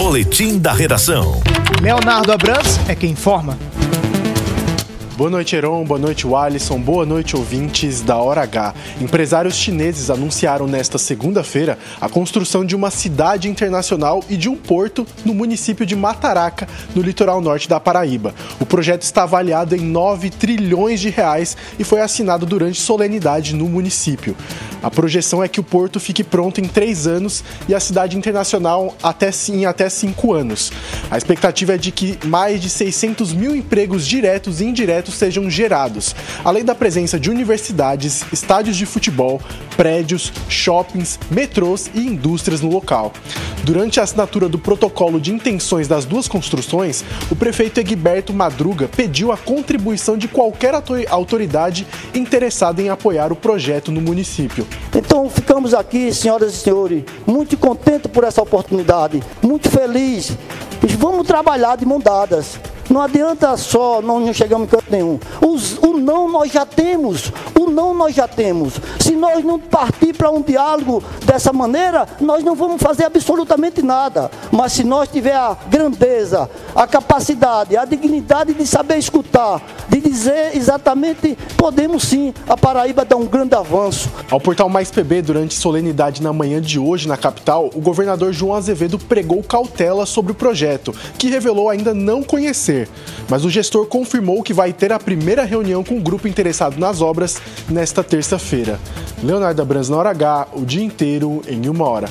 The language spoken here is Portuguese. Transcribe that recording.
Boletim da Redação. Leonardo Abrams é quem informa. Boa noite, Heron. Boa noite, Alisson. Boa noite, ouvintes da Hora H. Empresários chineses anunciaram nesta segunda-feira a construção de uma cidade internacional e de um porto no município de Mataraca, no litoral norte da Paraíba. O projeto está avaliado em 9 trilhões de reais e foi assinado durante solenidade no município. A projeção é que o porto fique pronto em três anos e a cidade internacional até, em até cinco anos. A expectativa é de que mais de 600 mil empregos diretos e indiretos sejam gerados, além da presença de universidades, estádios de futebol, prédios, shoppings, metrôs e indústrias no local. Durante a assinatura do protocolo de intenções das duas construções, o prefeito Egberto Madruga pediu a contribuição de qualquer autoridade interessada em apoiar o projeto no município. Então ficamos aqui, senhoras e senhores, muito contentes por essa oportunidade, muito felizes. Vamos trabalhar de mão dadas. Não adianta só, não chegamos em canto nenhum. Os, o não nós já temos, o não nós já temos. Se nós não partir para um diálogo dessa maneira, nós não vamos fazer absolutamente nada. Mas se nós tiver a grandeza, a capacidade, a dignidade de saber escutar, de dizer exatamente, podemos sim, a Paraíba dar um grande avanço. Ao portal Mais PB, durante solenidade na manhã de hoje na capital, o governador João Azevedo pregou cautela sobre o projeto, que revelou ainda não conhecer mas o gestor confirmou que vai ter a primeira reunião com o grupo interessado nas obras nesta terça-feira. Leonardo Abrams na hora H, o dia inteiro em uma hora.